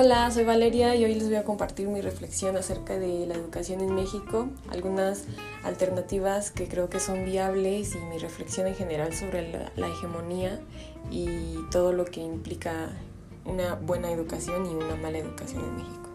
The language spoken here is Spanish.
Hola, soy Valeria y hoy les voy a compartir mi reflexión acerca de la educación en México, algunas alternativas que creo que son viables y mi reflexión en general sobre la, hegemonía y todo lo que implica una buena educación y una mala educación en México.